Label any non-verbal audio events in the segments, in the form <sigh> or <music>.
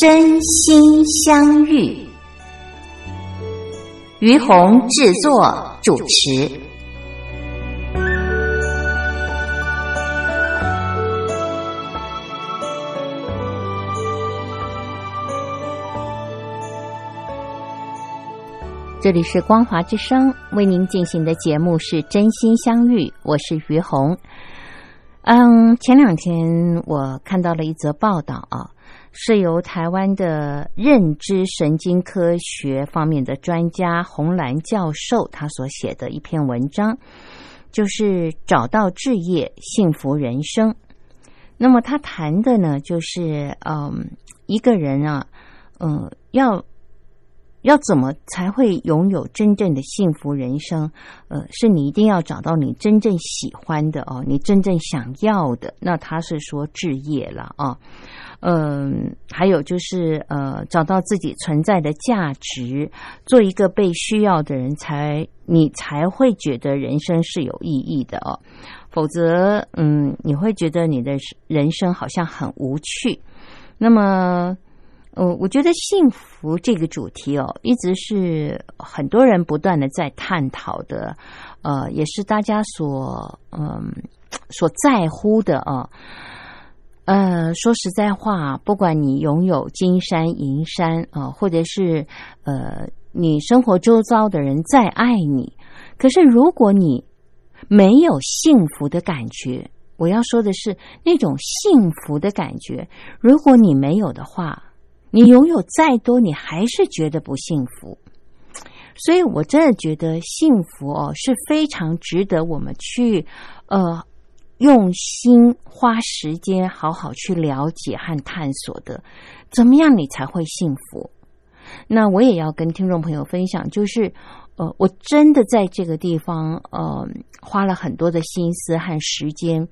真心相遇，于红制作主持。这里是光华之声为您进行的节目是《真心相遇》，我是于红。嗯，前两天我看到了一则报道啊。是由台湾的认知神经科学方面的专家洪兰教授他所写的一篇文章，就是找到置业，幸福人生。那么他谈的呢，就是嗯，一个人啊，嗯，要要怎么才会拥有真正的幸福人生？呃，是你一定要找到你真正喜欢的哦，你真正想要的。那他是说置业了啊。嗯，还有就是呃，找到自己存在的价值，做一个被需要的人，才你才会觉得人生是有意义的哦。否则，嗯，你会觉得你的人生好像很无趣。那么，呃，我觉得幸福这个主题哦，一直是很多人不断的在探讨的，呃，也是大家所嗯 <tsk> 所在乎的啊。呃，说实在话，不管你拥有金山银山啊，或者是呃，你生活周遭的人再爱你，可是如果你没有幸福的感觉，我要说的是那种幸福的感觉，如果你没有的话，你拥有再多，你还是觉得不幸福。所以我真的觉得幸福哦是非常值得我们去呃。用心花时间好好去了解和探索的，怎么样你才会幸福？那我也要跟听众朋友分享，就是呃，我真的在这个地方呃花了很多的心思和时间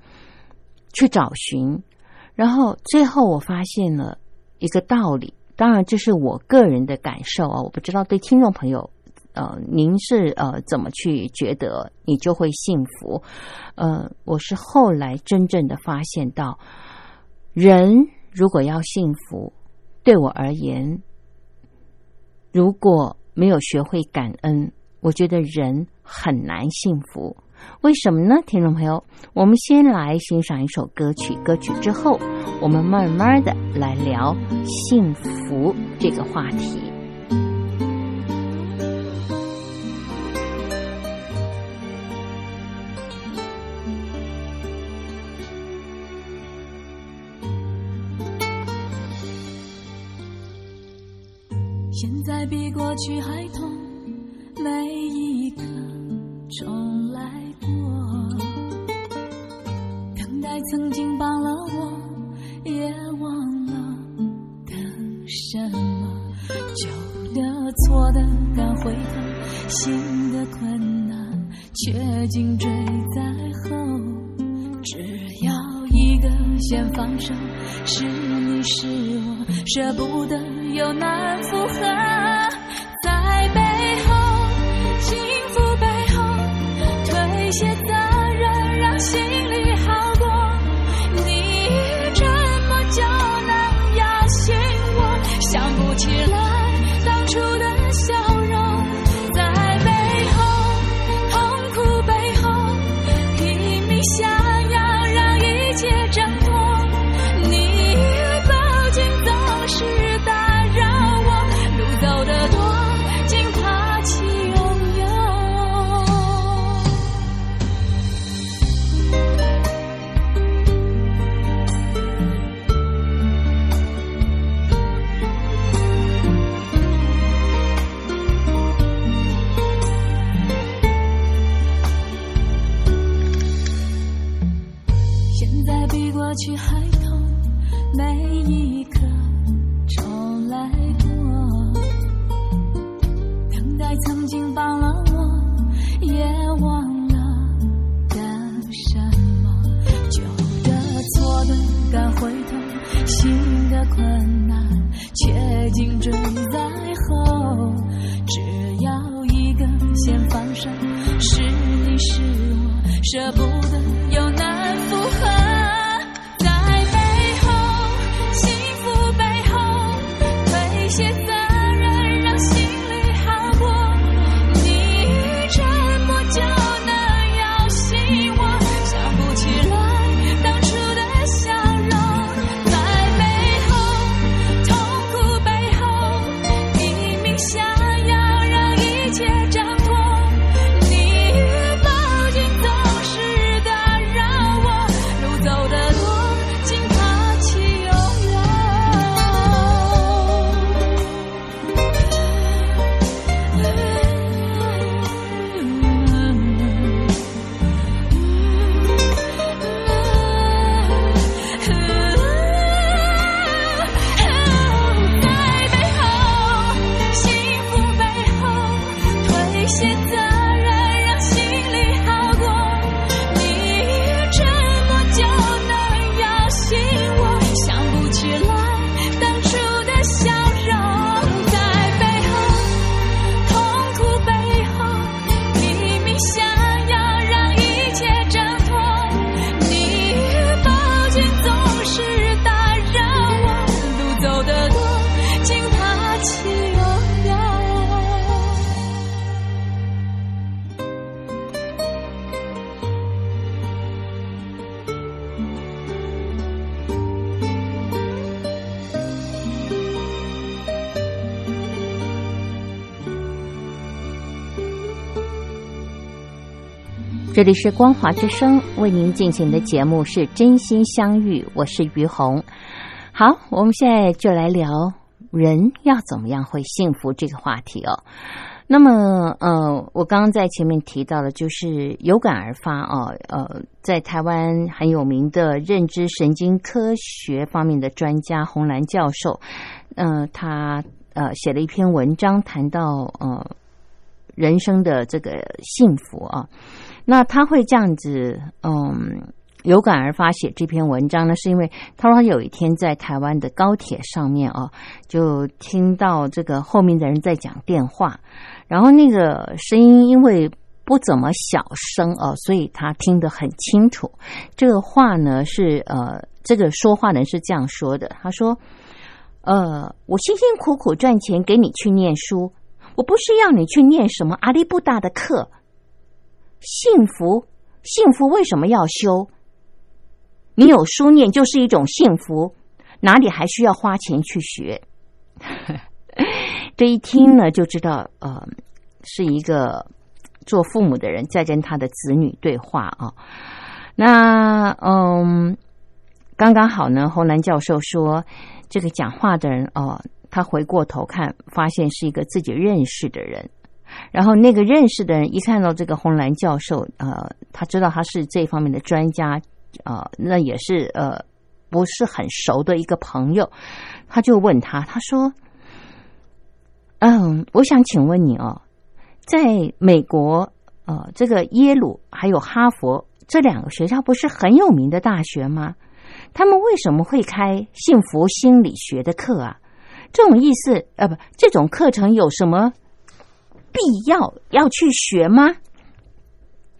去找寻，然后最后我发现了一个道理，当然这是我个人的感受啊，我不知道对听众朋友。呃，您是呃怎么去觉得你就会幸福？呃，我是后来真正的发现到，人如果要幸福，对我而言，如果没有学会感恩，我觉得人很难幸福。为什么呢？听众朋友，我们先来欣赏一首歌曲，歌曲之后，我们慢慢的来聊幸福这个话题。现在比过去还痛，每一刻重曾经帮了我，也忘了等什么。旧的、错的敢回头，新的困难却紧追在后。只要一个先放手，是你是我，舍不得。又难复合，这里是光华之声为您进行的节目是真心相遇，我是于红。好，我们现在就来聊人要怎么样会幸福这个话题哦。那么，呃，我刚刚在前面提到了，就是有感而发啊，呃，在台湾很有名的认知神经科学方面的专家洪兰教授，呃，他呃写了一篇文章，谈到呃人生的这个幸福啊。那他会这样子，嗯，有感而发写这篇文章呢，是因为他说他有一天在台湾的高铁上面啊，就听到这个后面的人在讲电话，然后那个声音因为不怎么小声哦、所以他听得很清楚。这个话呢是呃，这个说话人是这样说的，他说：“呃，我辛辛苦苦赚钱给你去念书，我不是要你去念什么阿里不达的课。”幸福，幸福为什么要修？你有书念就是一种幸福，哪里还需要花钱去学？<laughs> 这一听呢，就知道呃，是一个做父母的人在跟他的子女对话啊。那嗯，刚刚好呢，侯兰教授说，这个讲话的人哦，他回过头看，发现是一个自己认识的人。然后那个认识的人一看到这个红兰教授，呃，他知道他是这方面的专家，呃，那也是呃不是很熟的一个朋友，他就问他，他说：“嗯，我想请问你哦，在美国，呃，这个耶鲁还有哈佛这两个学校不是很有名的大学吗？他们为什么会开幸福心理学的课啊？这种意思，呃，不，这种课程有什么？”必要要去学吗？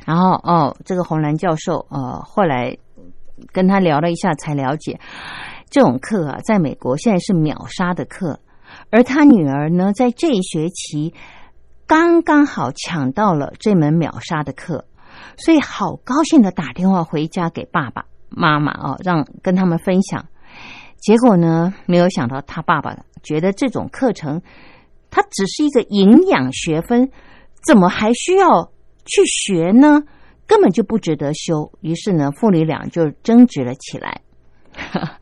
然后哦，这个红兰教授呃，后来跟他聊了一下，才了解这种课啊，在美国现在是秒杀的课，而他女儿呢，在这一学期刚刚好抢到了这门秒杀的课，所以好高兴的打电话回家给爸爸妈妈哦，让跟他们分享。结果呢，没有想到他爸爸觉得这种课程。它只是一个营养学分，怎么还需要去学呢？根本就不值得修。于是呢，父女俩就争执了起来。<laughs>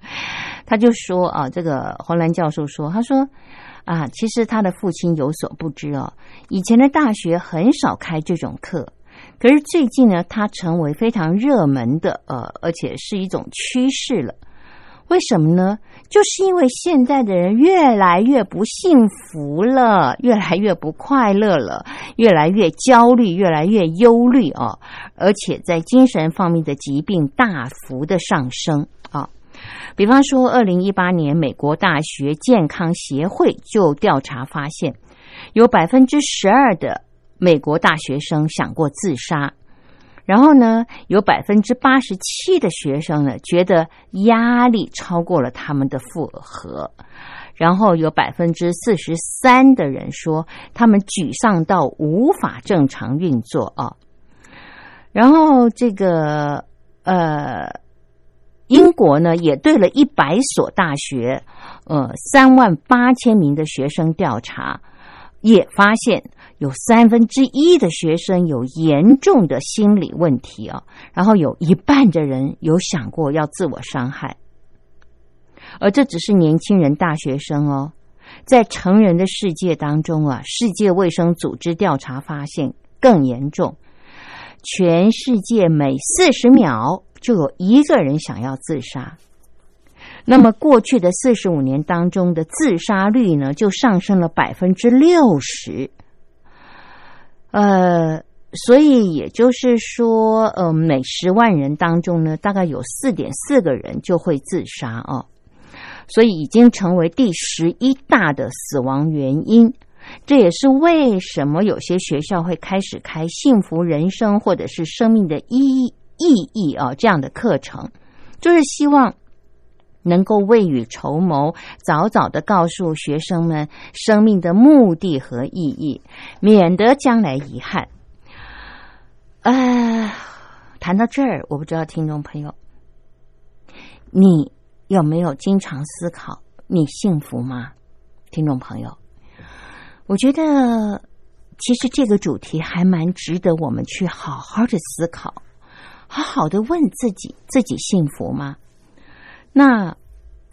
他就说啊，这个黄兰教授说，他说啊，其实他的父亲有所不知哦，以前的大学很少开这种课，可是最近呢，它成为非常热门的，呃，而且是一种趋势了。为什么呢？就是因为现在的人越来越不幸福了，越来越不快乐了，<laughs> 越来越焦虑，越来越忧虑啊！而且在精神方面的疾病大幅的上升啊。比方说，二零一八年美国大学健康协会就调查发现，有百分之十二的美国大学生想过自杀。然后呢，有百分之八十七的学生呢觉得压力超过了他们的负荷，然后有百分之四十三的人说他们沮丧到无法正常运作啊。然后这个呃，英国呢也对了一百所大学，呃，三万八千名的学生调查，也发现。有三分之一的学生有严重的心理问题啊，然后有一半的人有想过要自我伤害，而这只是年轻人、大学生哦，在成人的世界当中啊，世界卫生组织调查发现更严重，全世界每四十秒就有一个人想要自杀，那么过去的四十五年当中的自杀率呢，就上升了百分之六十。呃，所以也就是说，呃，每十万人当中呢，大概有四点四个人就会自杀哦，所以已经成为第十一大的死亡原因。这也是为什么有些学校会开始开幸福人生或者是生命的意义意义啊这样的课程，就是希望能够未雨绸缪，早早的告诉学生们生命的目的和意义，免得将来遗憾。啊，谈到这儿，我不知道听众朋友，你有没有经常思考你幸福吗？听众朋友，我觉得其实这个主题还蛮值得我们去好好的思考，好好的问自己：自己幸福吗？那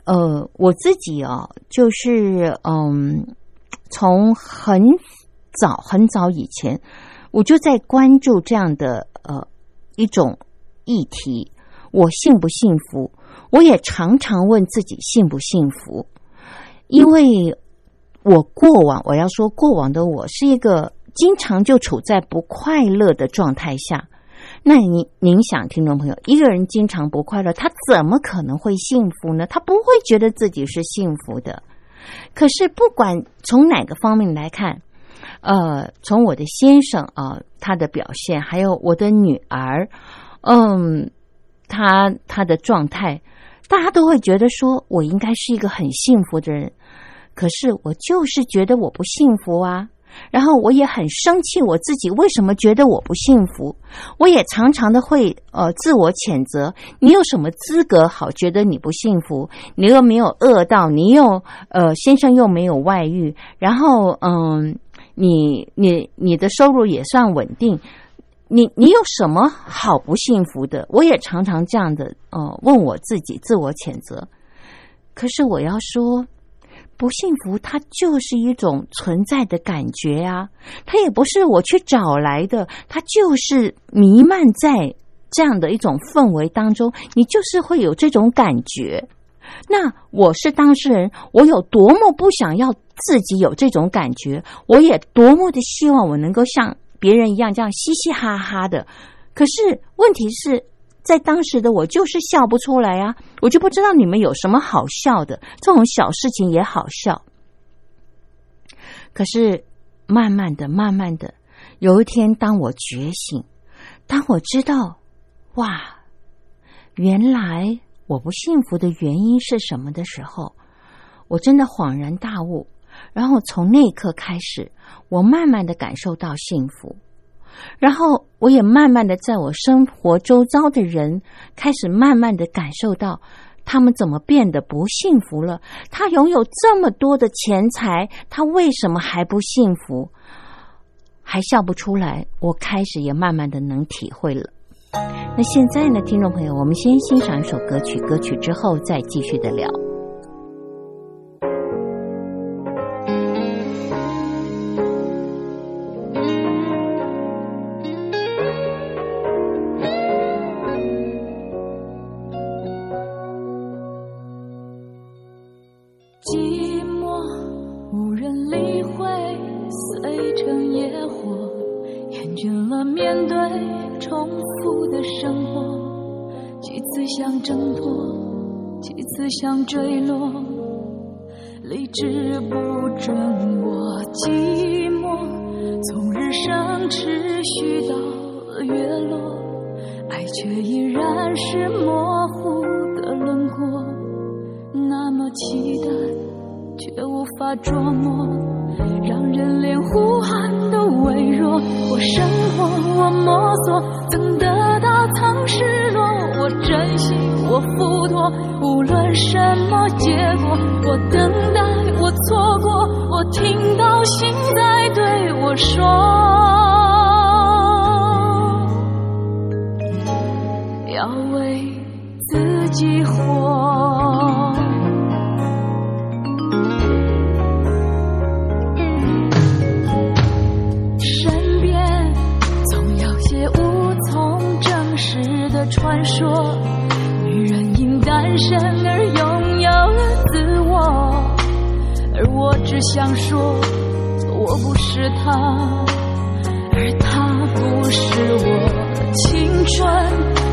呃，我自己哦，就是嗯，从很早很早以前。我就在关注这样的呃一种议题，我幸不幸福？我也常常问自己幸不幸福，因为我过往我要说过往的我是一个经常就处在不快乐的状态下。那您您想，听众朋友，一个人经常不快乐，他怎么可能会幸福呢？他不会觉得自己是幸福的。可是不管从哪个方面来看。呃，从我的先生啊，他的表现，还有我的女儿，嗯，他他的状态，大家都会觉得说我应该是一个很幸福的人，可是我就是觉得我不幸福啊。然后我也很生气，我自己为什么觉得我不幸福？我也常常的会呃自我谴责，你有什么资格好觉得你不幸福？你又没有饿到，你又呃先生又没有外遇，然后嗯。你你你的收入也算稳定，你你有什么好不幸福的？我也常常这样的呃问我自己，自我谴责。可是我要说，不幸福它就是一种存在的感觉啊，它也不是我去找来的，它就是弥漫在这样的一种氛围当中，你就是会有这种感觉。那我是当事人，我有多么不想要自己有这种感觉，我也多么的希望我能够像别人一样这样嘻嘻哈哈的。可是问题是在当时的我就是笑不出来啊，我就不知道你们有什么好笑的，这种小事情也好笑。可是慢慢的、慢慢的，有一天当我觉醒，当我知道，哇，原来。我不幸福的原因是什么的时候，我真的恍然大悟。然后从那一刻开始，我慢慢的感受到幸福。然后我也慢慢的在我生活周遭的人开始慢慢的感受到，他们怎么变得不幸福了？他拥有这么多的钱财，他为什么还不幸福？还笑不出来？我开始也慢慢的能体会了。那现在呢，听众朋友，我们先欣赏一首歌曲，歌曲之后再继续的聊。只想说，我不是他，而他不是我。青春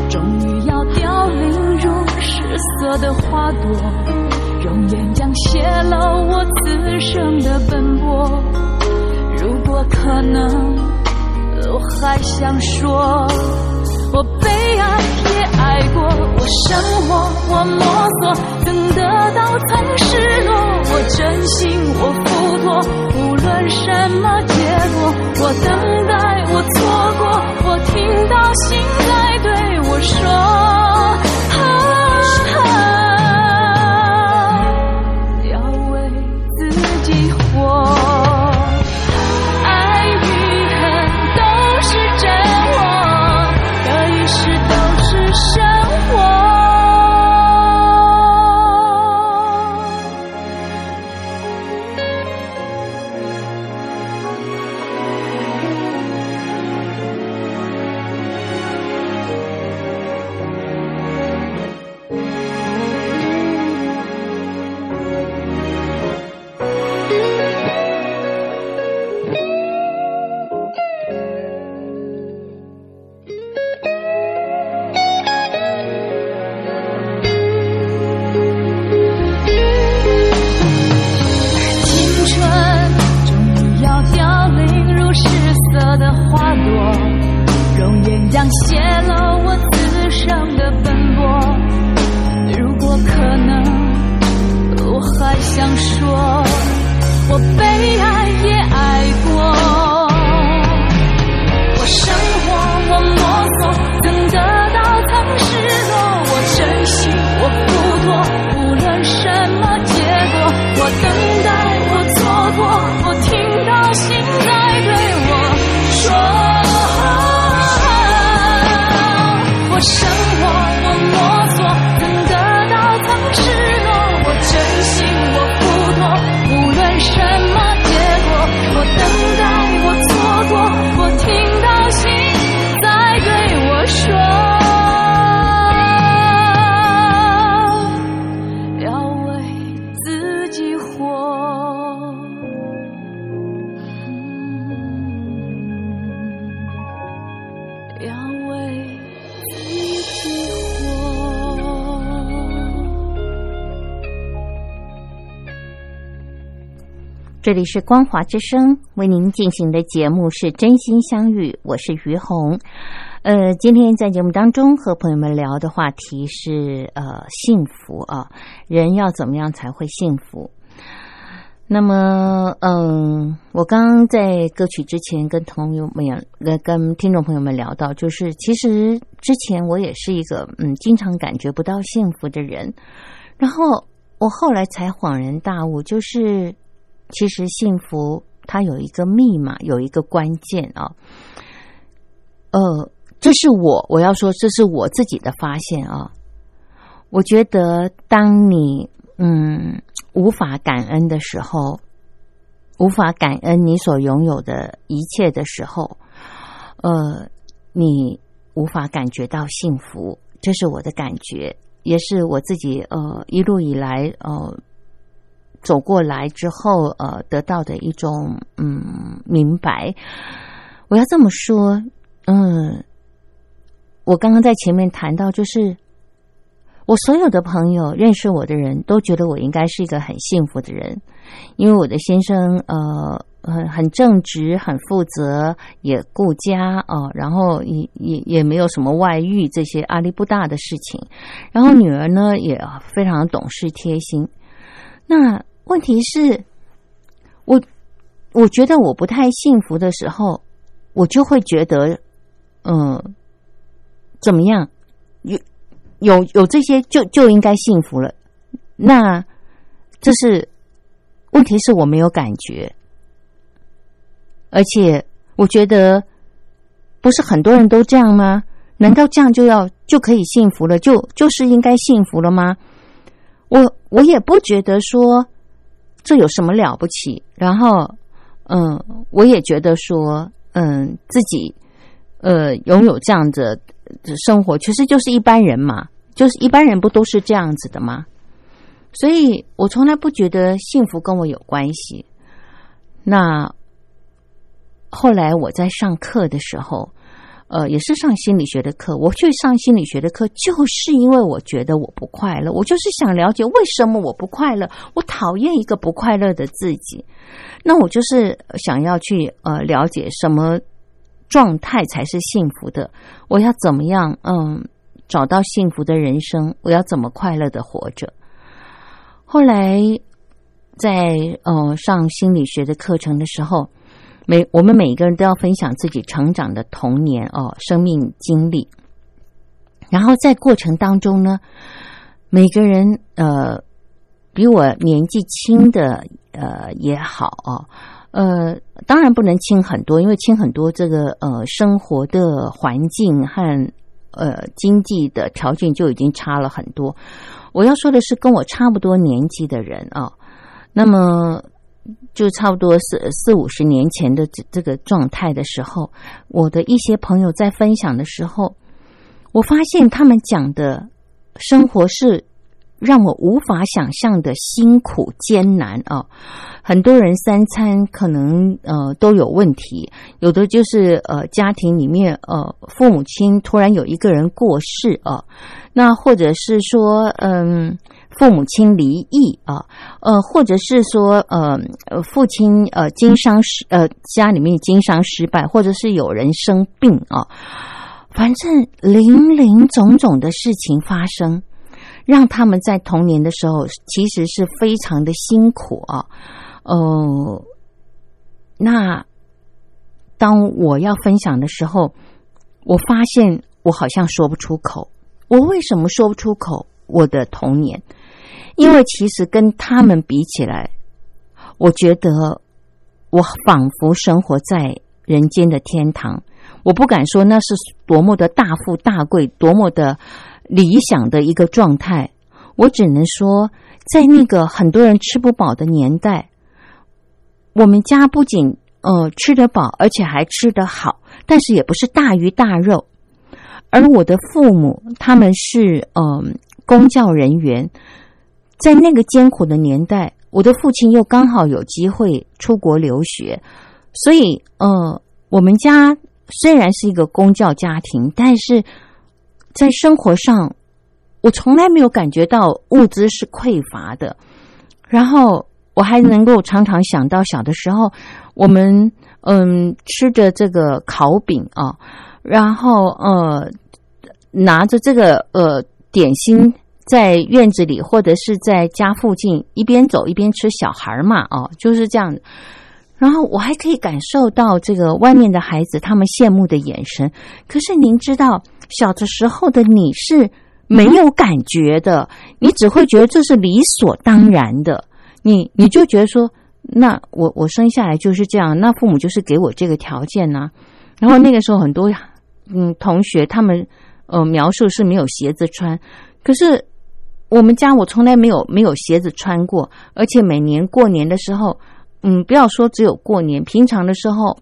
终于要凋零如失色的花朵，容颜将泄露我此生的奔波。如果可能，我还想说，我被爱也爱过，我生活，我摸索，曾得到，曾失落，我真心，我付托，无论什么结果，我等待，我错过，我听到心在对我说。这里是光华之声为您进行的节目是真心相遇，我是于红。呃，今天在节目当中和朋友们聊的话题是呃幸福啊，人要怎么样才会幸福？那么，嗯，我刚刚在歌曲之前跟朋友们、跟跟听众朋友们聊到，就是其实之前我也是一个嗯，经常感觉不到幸福的人，然后我后来才恍然大悟，就是其实幸福它有一个密码，有一个关键啊。呃，这是我我要说，这是我自己的发现啊。我觉得，当你嗯无法感恩的时候，无法感恩你所拥有的一切的时候，呃，你无法感觉到幸福，这是我的感觉，也是我自己呃一路以来呃走过来之后呃得到的一种嗯明白。我要这么说，嗯，我刚刚在前面谈到，就是我所有的朋友认识我的人都觉得我应该是一个很幸福的人，因为我的先生呃很很正直、很负责，也顾家哦，然后也也也没有什么外遇这些阿力不大的事情，然后女儿呢也非常懂事贴心。那问题是，我我觉得我不太幸福的时候，我就会觉得，嗯。怎么样？有有有这些就就应该幸福了。那这是问题，是我没有感觉，而且我觉得不是很多人都这样吗？难道这样就要就可以幸福了？就就是应该幸福了吗？我我也不觉得说这有什么了不起。然后，嗯，我也觉得说，嗯，自己呃拥有这样的。生活其实就是一般人嘛，就是一般人不都是这样子的吗？所以我从来不觉得幸福跟我有关系。那后来我在上课的时候，呃，也是上心理学的课。我去上心理学的课，就是因为我觉得我不快乐，我就是想了解为什么我不快乐，我讨厌一个不快乐的自己。那我就是想要去呃了解什么。状态才是幸福的。我要怎么样？嗯，找到幸福的人生。我要怎么快乐的活着？后来在呃上心理学的课程的时候，每我们每一个人都要分享自己成长的童年哦，生命经历。然后在过程当中呢，每个人呃比我年纪轻的呃也好哦。呃，当然不能轻很多，因为轻很多，这个呃生活的环境和呃经济的条件就已经差了很多。我要说的是，跟我差不多年纪的人啊，那么就差不多四四五十年前的这这个状态的时候，我的一些朋友在分享的时候，我发现他们讲的生活是。让我无法想象的辛苦艰难啊！很多人三餐可能呃都有问题，有的就是呃家庭里面呃父母亲突然有一个人过世啊，那或者是说嗯父母亲离异啊，呃或者是说呃父亲呃经商失呃家里面经商失败，或者是有人生病啊，反正零零总总的事情发生。让他们在童年的时候其实是非常的辛苦啊，呃，那当我要分享的时候，我发现我好像说不出口。我为什么说不出口我的童年？因为其实跟他们比起来，我觉得我仿佛生活在人间的天堂。我不敢说那是多么的大富大贵，多么的。理想的一个状态，我只能说，在那个很多人吃不饱的年代，我们家不仅呃吃得饱，而且还吃得好，但是也不是大鱼大肉。而我的父母他们是嗯公教人员，在那个艰苦的年代，我的父亲又刚好有机会出国留学，所以呃，我们家虽然是一个公教家庭，但是。在生活上，我从来没有感觉到物资是匮乏的。然后我还能够常常想到小的时候，我们嗯吃着这个烤饼啊，然后呃拿着这个呃点心在院子里或者是在家附近一边走一边吃，小孩嘛哦就是这样。然后我还可以感受到这个外面的孩子他们羡慕的眼神。可是您知道？小的时候的你是没有感觉的，你只会觉得这是理所当然的。你你就觉得说，那我我生下来就是这样，那父母就是给我这个条件呢。然后那个时候很多嗯同学他们呃描述是没有鞋子穿，可是我们家我从来没有没有鞋子穿过，而且每年过年的时候，嗯不要说只有过年，平常的时候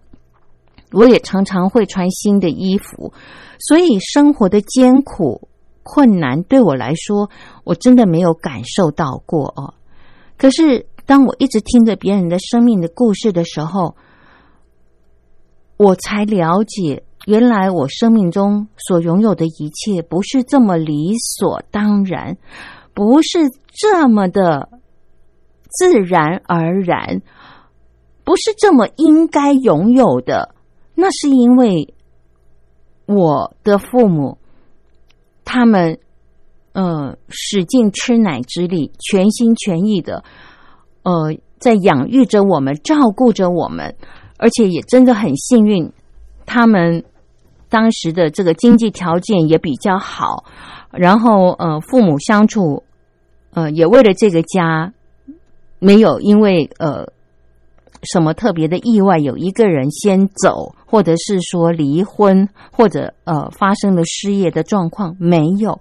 我也常常会穿新的衣服。所以生活的艰苦困难对我来说，我真的没有感受到过哦。可是当我一直听着别人的生命的故事的时候，我才了解原来我生命中所拥有的一切不是这么理所当然，不是这么的自然而然，不是这么应该拥有的。那是因为我的父母，他们呃使尽吃奶之力，全心全意的呃在养育着我们，照顾着我们，而且也真的很幸运，他们。当时的这个经济条件也比较好，然后呃，父母相处，呃，也为了这个家，没有因为呃什么特别的意外，有一个人先走，或者是说离婚，或者呃发生了失业的状况，没有。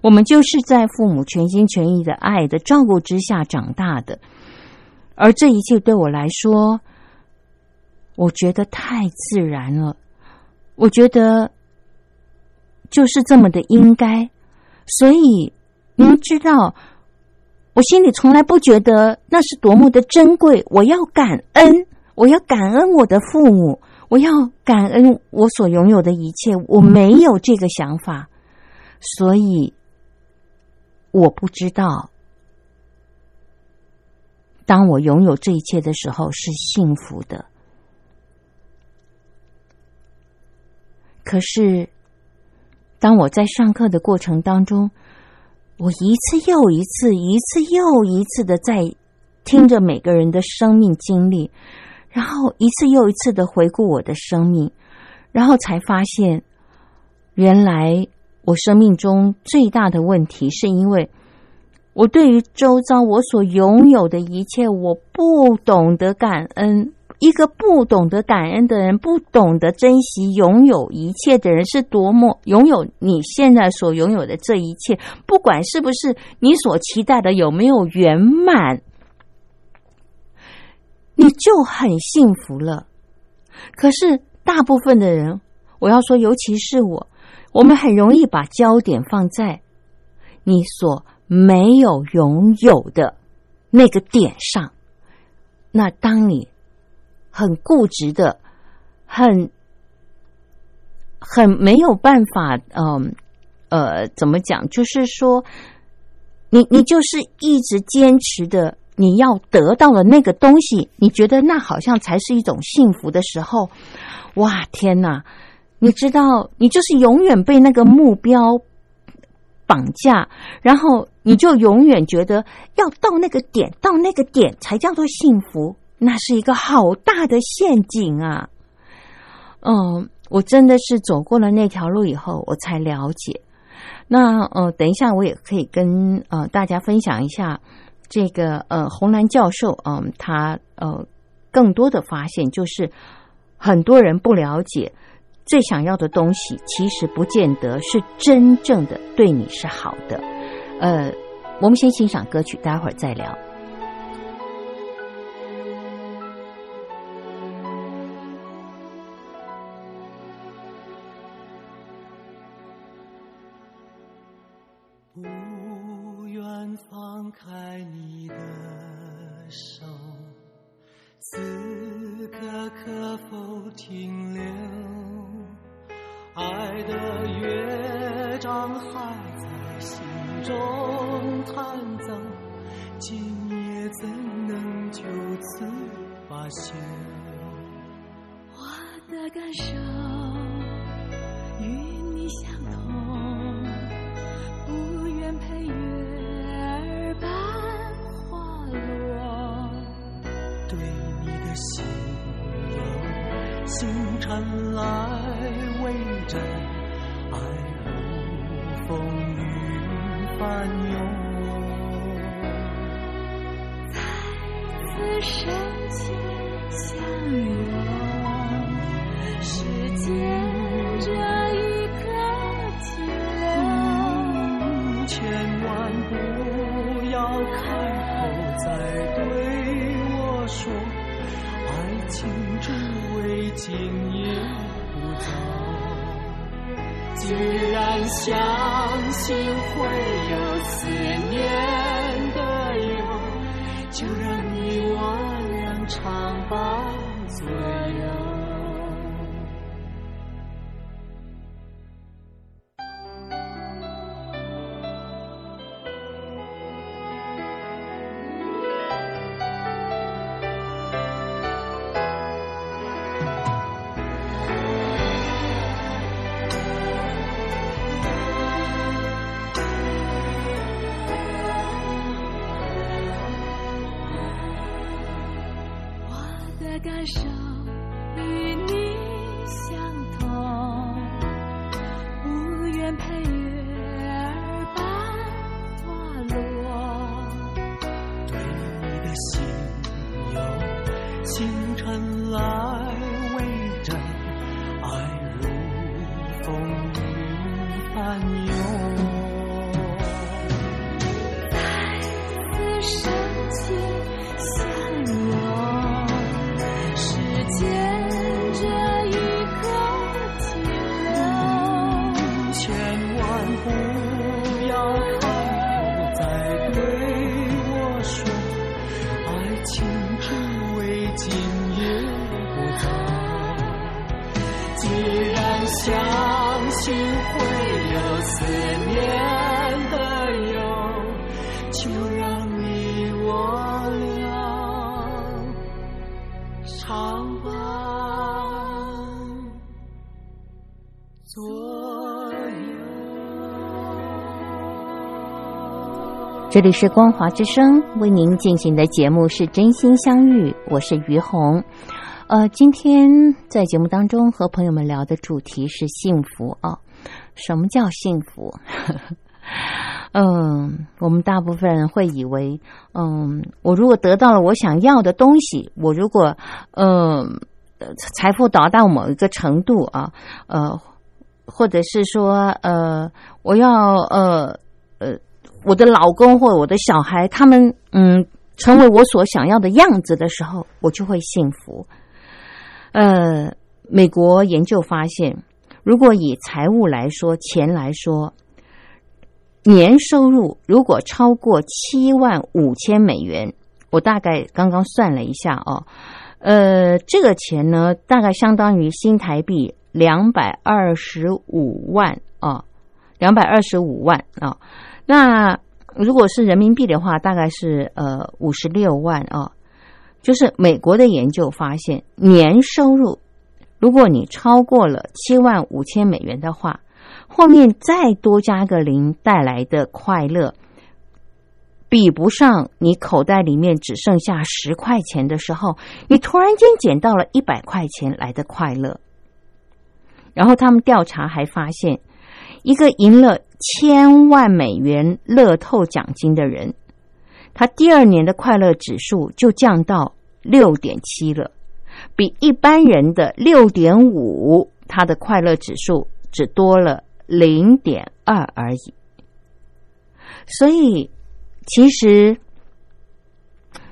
我们就是在父母全心全意的爱的照顾之下长大的，而这一切对我来说，我觉得太自然了。我觉得就是这么的应该，所以您知道，我心里从来不觉得那是多么的珍贵。我要感恩，我要感恩我的父母，我要感恩我所拥有的一切。我没有这个想法，所以我不知道，当我拥有这一切的时候是幸福的。可是，当我在上课的过程当中，我一次又一次、一次又一次的在听着每个人的生命经历，然后一次又一次的回顾我的生命，然后才发现，原来我生命中最大的问题，是因为我对于周遭我所拥有的一切，我不懂得感恩。一个不懂得感恩的人，不懂得珍惜拥有一切的人，是多么拥有你现在所拥有的这一切，不管是不是你所期待的，有没有圆满，你就很幸福了。可是大部分的人，我要说，尤其是我，我们很容易把焦点放在你所没有拥有的那个点上。那当你很固执的，很很没有办法，嗯呃，怎么讲？就是说，你你就是一直坚持的，你要得到的那个东西，你觉得那好像才是一种幸福的时候，哇，天哪！你知道，你就是永远被那个目标绑架，然后你就永远觉得要到那个点，到那个点才叫做幸福。那是一个好大的陷阱啊！嗯，我真的是走过了那条路以后，我才了解。那呃，等一下我也可以跟呃大家分享一下这个呃红蓝教授嗯他呃更多的发现，就是很多人不了解最想要的东西，其实不见得是真正的对你是好的。呃，我们先欣赏歌曲，待会儿再聊。可否停留？爱的乐章还在心中弹奏，今夜怎能就此罢休？我的感受与你相同，不愿陪月儿伴花落，对你的心。星辰来为证爱如风雨翻涌。再次深情相遇虽然相信会有思念的忧，就让你我俩唱吧。这里是光华之声为您进行的节目是真心相遇，我是于红。呃，今天在节目当中和朋友们聊的主题是幸福啊。什么叫幸福？<laughs> 嗯，我们大部分人会以为，嗯，我如果得到了我想要的东西，我如果嗯财富达到某一个程度啊，呃，或者是说呃，我要呃呃，我的老公或我的小孩他们嗯成为我所想要的样子的时候，我就会幸福。呃，美国研究发现，如果以财务来说，钱来说，年收入如果超过七万五千美元，我大概刚刚算了一下哦，呃，这个钱呢，大概相当于新台币两百二十五万，两百二十五万啊。那如果是人民币的话，大概是呃五十六万啊。就是美国的研究发现，年收入如果你超过了七万五千美元的话，后面再多加个零带来的快乐，比不上你口袋里面只剩下十块钱的时候，你突然间捡到了一百块钱来的快乐。然后他们调查还发现，一个赢了千万美元乐透奖金的人。他第二年的快乐指数就降到六点七了，比一般人的六点五，他的快乐指数只多了零点二而已。所以，其实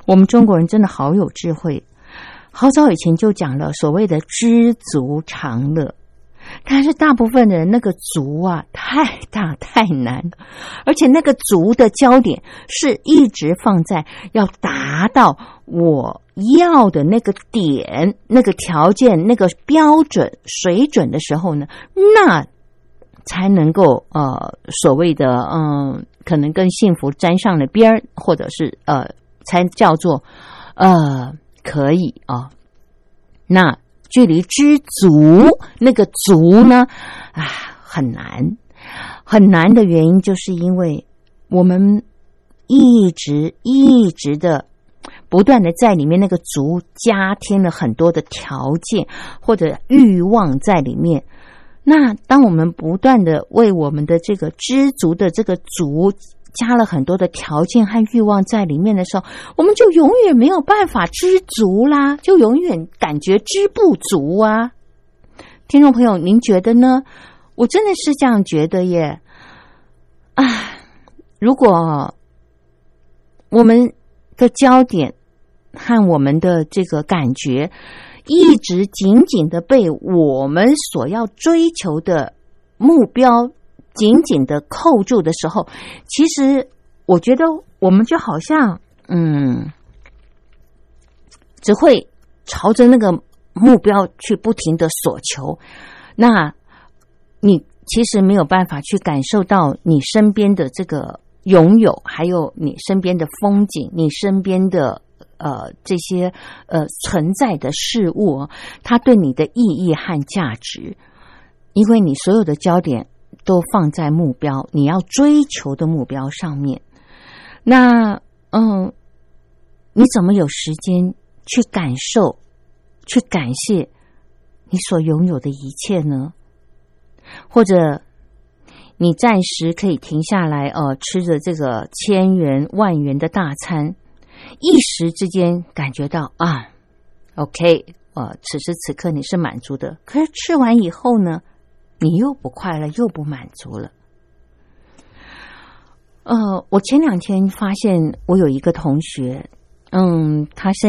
我们中国人真的好有智慧，好早以前就讲了所谓的知足常乐。但是大部分的人那个足啊太大太难，而且那个足的焦点是一直放在要达到我要的那个点、那个条件、那个标准水准的时候呢，那才能够呃所谓的嗯，可能跟幸福沾上了边儿，或者是呃才叫做呃可以啊，那。距离知足那个足呢，啊，很难，很难的原因，就是因为我们一直一直的不断的在里面那个足加添了很多的条件或者欲望在里面。那当我们不断的为我们的这个知足的这个足。加了很多的条件和欲望在里面的时候，我们就永远没有办法知足啦，就永远感觉知不足啊。听众朋友，您觉得呢？我真的是这样觉得耶。啊，如果我们的焦点和我们的这个感觉一直紧紧的被我们所要追求的目标。紧紧的扣住的时候，其实我觉得我们就好像，嗯，只会朝着那个目标去不停的索求。那你其实没有办法去感受到你身边的这个拥有，还有你身边的风景，你身边的呃这些呃存在的事物，它对你的意义和价值，因为你所有的焦点。都放在目标，你要追求的目标上面。那嗯，你怎么有时间去感受、去感谢你所拥有的一切呢？或者你暂时可以停下来，呃，吃着这个千元万元的大餐，一时之间感觉到啊，OK，呃，此时此刻你是满足的。可是吃完以后呢，你又不快乐，又不满足了。呃，我前两天发现我有一个同学，嗯，他是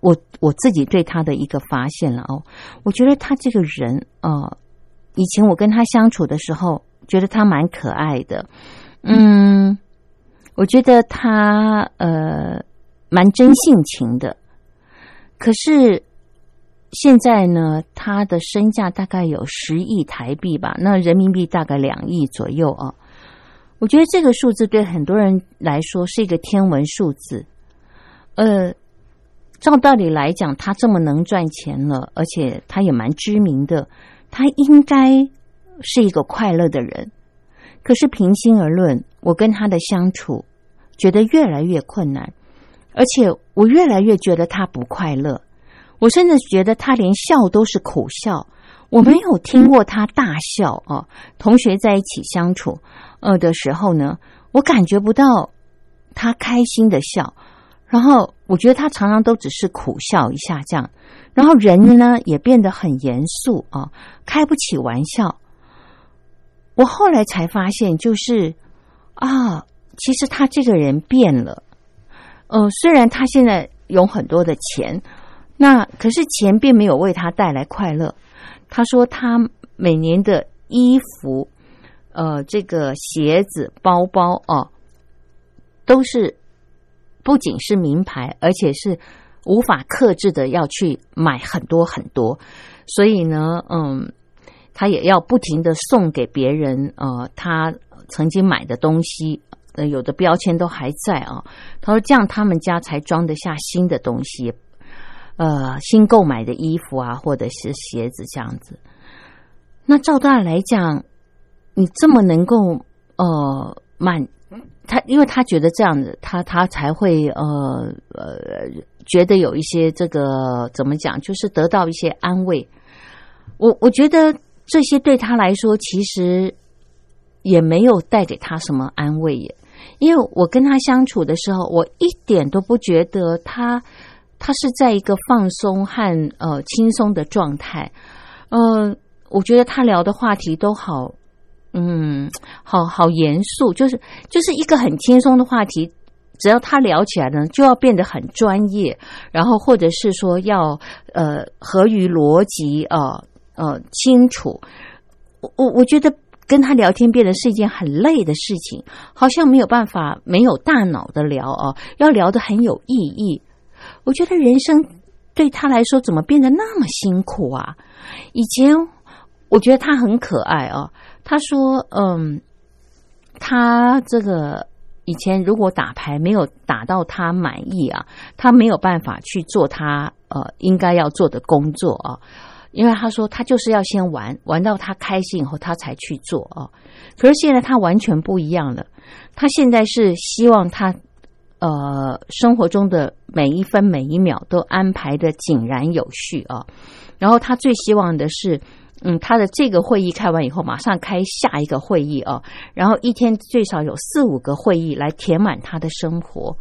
我我自己对他的一个发现了哦，我觉得他这个人，呃，以前我跟他相处的时候，觉得他蛮可爱的，嗯，我觉得他呃蛮真性情的，可是现在呢，他的身价大概有十亿台币吧，那人民币大概两亿左右啊。我觉得这个数字对很多人来说是一个天文数字。呃，照道理来讲，他这么能赚钱了，而且他也蛮知名的，他应该是一个快乐的人。可是平心而论，我跟他的相处觉得越来越困难，而且我越来越觉得他不快乐。我甚至觉得他连笑都是苦笑。我没有听过他大笑啊！同学在一起相处，呃的时候呢，我感觉不到他开心的笑。然后我觉得他常常都只是苦笑一下这样。然后人呢也变得很严肃啊，开不起玩笑。我后来才发现，就是啊，其实他这个人变了。呃，虽然他现在有很多的钱，那可是钱并没有为他带来快乐。他说：“他每年的衣服、呃，这个鞋子、包包哦，都是不仅是名牌，而且是无法克制的要去买很多很多。所以呢，嗯，他也要不停的送给别人。呃，他曾经买的东西，呃，有的标签都还在啊。他说这样他们家才装得下新的东西。”呃，新购买的衣服啊，或者是鞋子这样子。那照道理来讲，你这么能够呃满他，因为他觉得这样子，他他才会呃呃觉得有一些这个怎么讲，就是得到一些安慰。我我觉得这些对他来说，其实也没有带给他什么安慰耶。因为我跟他相处的时候，我一点都不觉得他。他是在一个放松和呃轻松的状态，嗯，我觉得他聊的话题都好，嗯，好好严肃，就是就是一个很轻松的话题，只要他聊起来呢，就要变得很专业，然后或者是说要呃合于逻辑啊呃清楚，我我我觉得跟他聊天变得是一件很累的事情，好像没有办法没有大脑的聊啊，要聊得很有意义。我觉得人生对他来说怎么变得那么辛苦啊？以前我觉得他很可爱啊。他说：“嗯，他这个以前如果打牌没有打到他满意啊，他没有办法去做他呃应该要做的工作啊。因为他说他就是要先玩，玩到他开心以后他才去做啊。可是现在他完全不一样了，他现在是希望他。”呃，生活中的每一分每一秒都安排的井然有序啊。然后他最希望的是，嗯，他的这个会议开完以后，马上开下一个会议啊。然后一天最少有四五个会议来填满他的生活。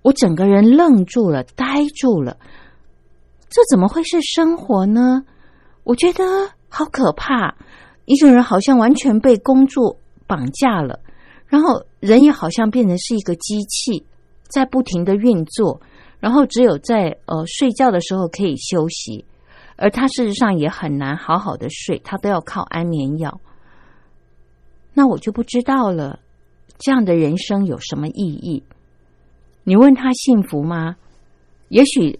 我整个人愣住了，呆住了。这怎么会是生活呢？我觉得好可怕，一个人好像完全被工作绑架了。然后人也好像变成是一个机器，在不停的运作，然后只有在呃睡觉的时候可以休息，而他事实上也很难好好的睡，他都要靠安眠药。那我就不知道了，这样的人生有什么意义？你问他幸福吗？也许，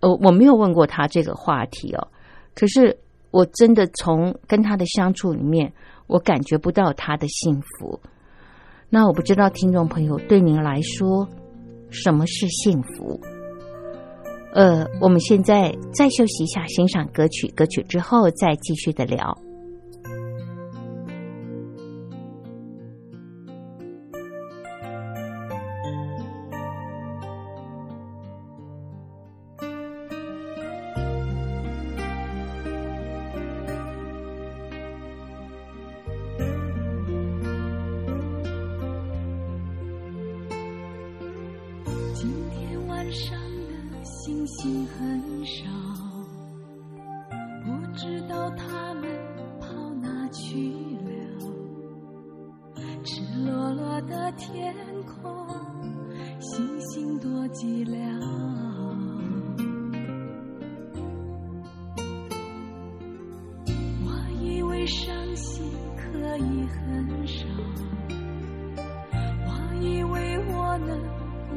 呃，我没有问过他这个话题哦。可是我真的从跟他的相处里面，我感觉不到他的幸福。那我不知道，听众朋友对您来说，什么是幸福？呃，我们现在再休息一下，欣赏歌曲，歌曲之后再继续的聊。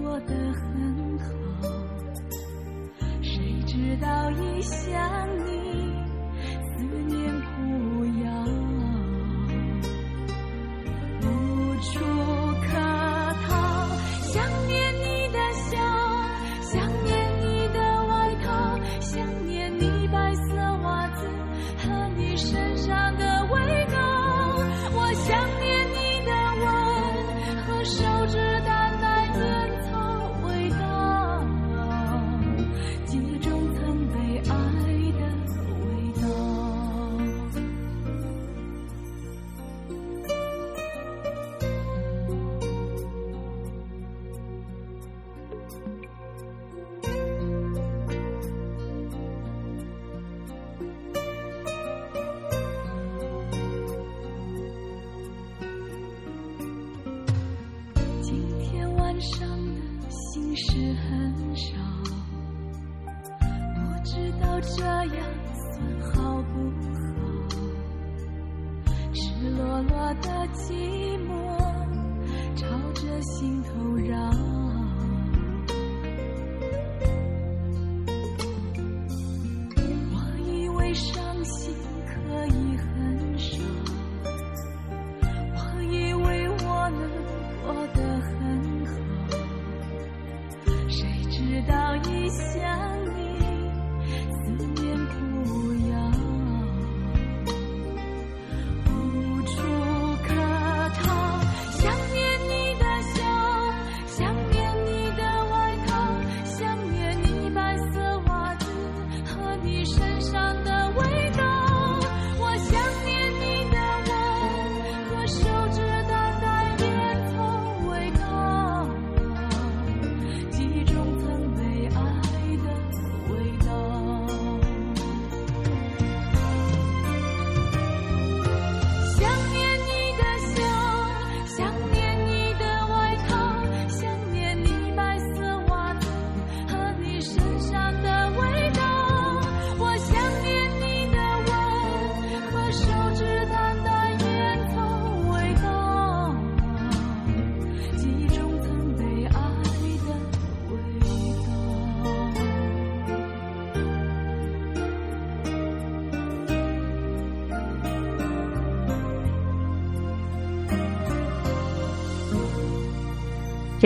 过得很好，谁知道一想你，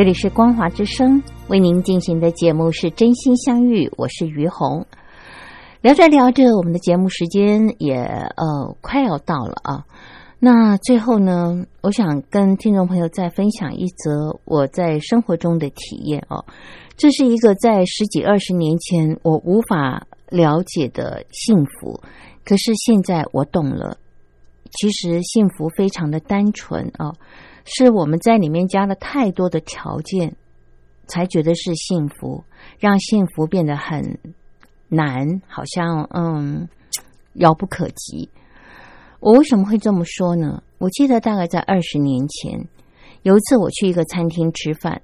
这里是光华之声为您进行的节目是真心相遇，我是于红。聊着聊着，我们的节目时间也呃快要到了啊。那最后呢，我想跟听众朋友再分享一则我在生活中的体验哦。这是一个在十几二十年前我无法了解的幸福，可是现在我懂了。其实幸福非常的单纯哦。是我们在里面加了太多的条件，才觉得是幸福，让幸福变得很难，好像嗯遥不可及。我为什么会这么说呢？我记得大概在二十年前，有一次我去一个餐厅吃饭，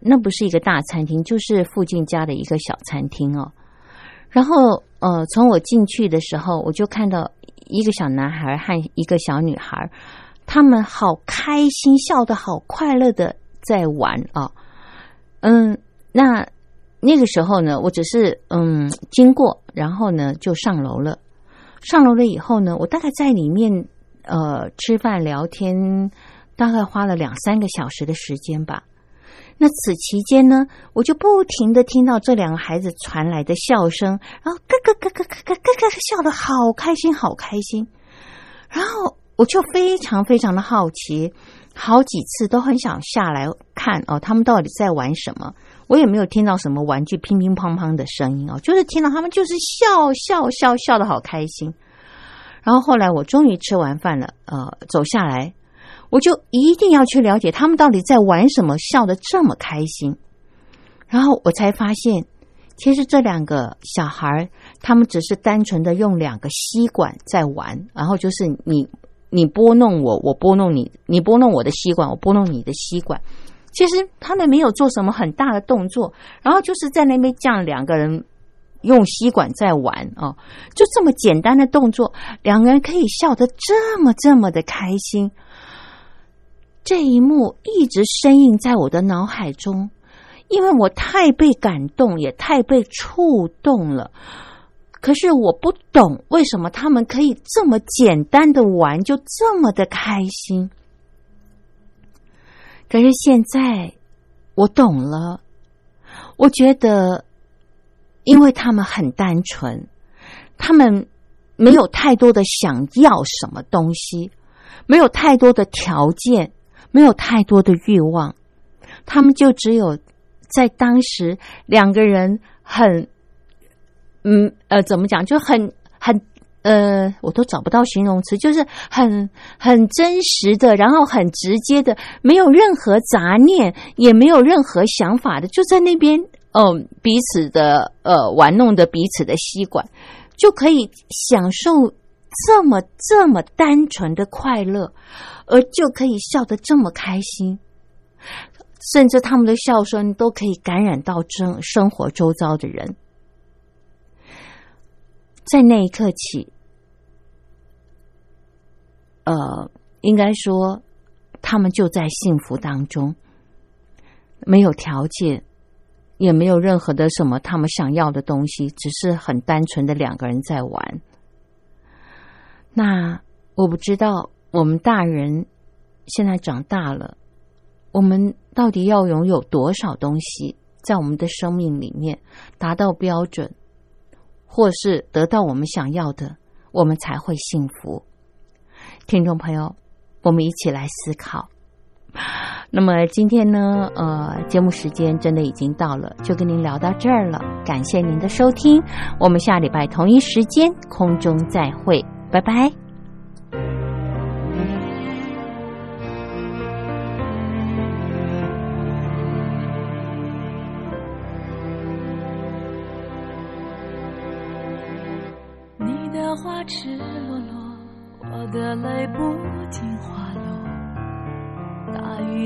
那不是一个大餐厅，就是附近家的一个小餐厅哦。然后呃，从我进去的时候，我就看到一个小男孩和一个小女孩。他们好开心，笑得好快乐的在玩啊，嗯，那那个时候呢，我只是嗯经过，然后呢就上楼了。上楼了以后呢，我大概在里面呃吃饭聊天，大概花了两三个小时的时间吧。那此期间呢，我就不停的听到这两个孩子传来的笑声，然后咯咯咯咯咯咯咯咯笑得好开心，好开心，然后。我就非常非常的好奇，好几次都很想下来看哦，他们到底在玩什么？我也没有听到什么玩具乒乒乓乓的声音哦，就是听到他们就是笑笑笑笑的好开心。然后后来我终于吃完饭了，呃，走下来，我就一定要去了解他们到底在玩什么，笑得这么开心。然后我才发现，其实这两个小孩儿，他们只是单纯的用两个吸管在玩，然后就是你你拨弄我，我拨弄你，你拨弄我的吸管，我拨弄你的吸管。其实他们没有做什么很大的动作，然后就是在那边这样两个人用吸管在玩哦，就这么简单的动作，两个人可以笑得这么这么的开心。这一幕一直深印在我的脑海中，因为我太被感动，也太被触动了。可是我不懂为什么他们可以这么简单的玩，就这么的开心。可是现在我懂了，我觉得，因为他们很单纯，他们没有太多的想要什么东西，没有太多的条件，没有太多的欲望，他们就只有在当时两个人很，嗯呃，怎么讲，就很很。呃，我都找不到形容词，就是很很真实的，然后很直接的，没有任何杂念，也没有任何想法的，就在那边，嗯，彼此的呃玩弄的彼此的吸管，就可以享受这么这么单纯的快乐，而就可以笑得这么开心，甚至他们的笑声都可以感染到生生活周遭的人。在那一刻起，呃，应该说，他们就在幸福当中，没有条件，也没有任何的什么他们想要的东西，只是很单纯的两个人在玩。那我不知道，我们大人现在长大了，我们到底要拥有多少东西，在我们的生命里面达到标准？或是得到我们想要的，我们才会幸福。听众朋友，我们一起来思考。那么今天呢，呃，节目时间真的已经到了，就跟您聊到这儿了。感谢您的收听，我们下礼拜同一时间空中再会，拜拜。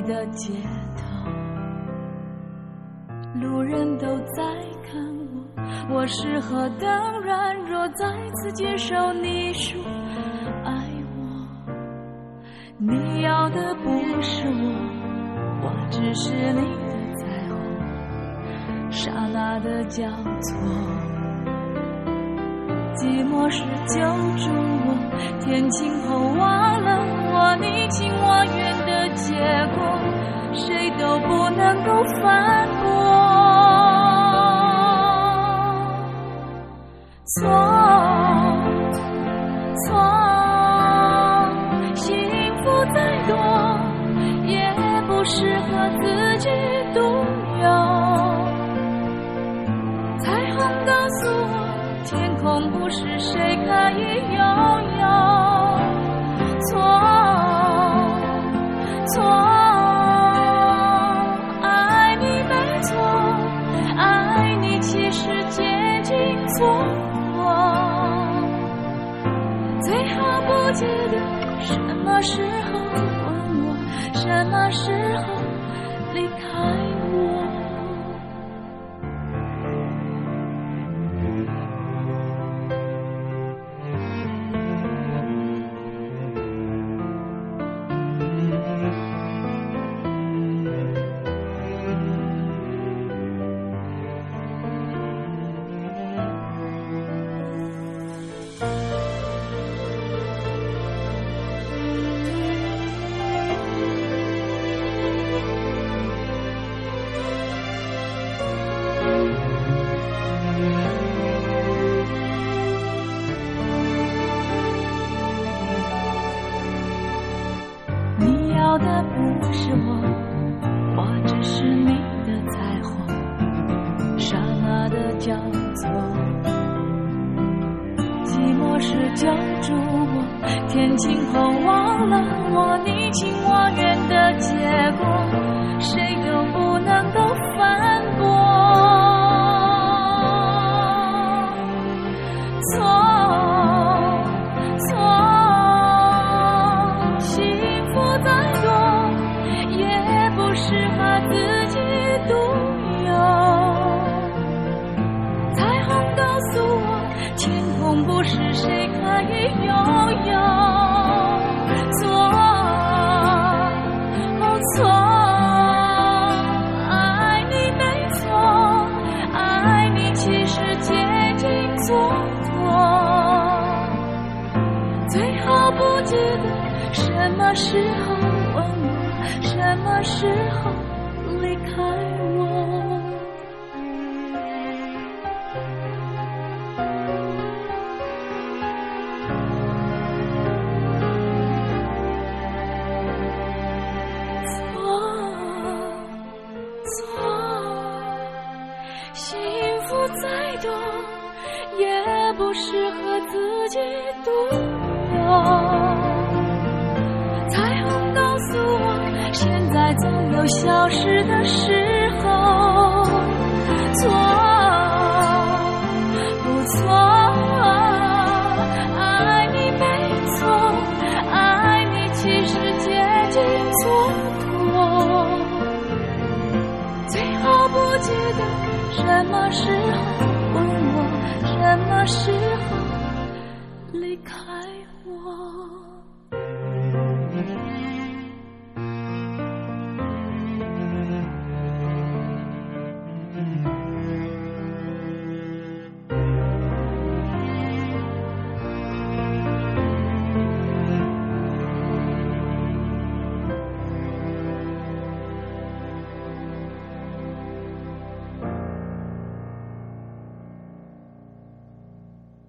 的街头，路人都在看我，我是何等软弱，再次接受你说爱我。你要的不是我，我只是你的彩虹，刹那的交错。寂寞时救助我，天晴后忘了我，你情我愿的结果，谁都不能够反驳。错错，幸福再多，也不适合自己独有。彩虹告诉我，天空不是谁可以拥有，错过。最好不记得什么时候问我，什么时候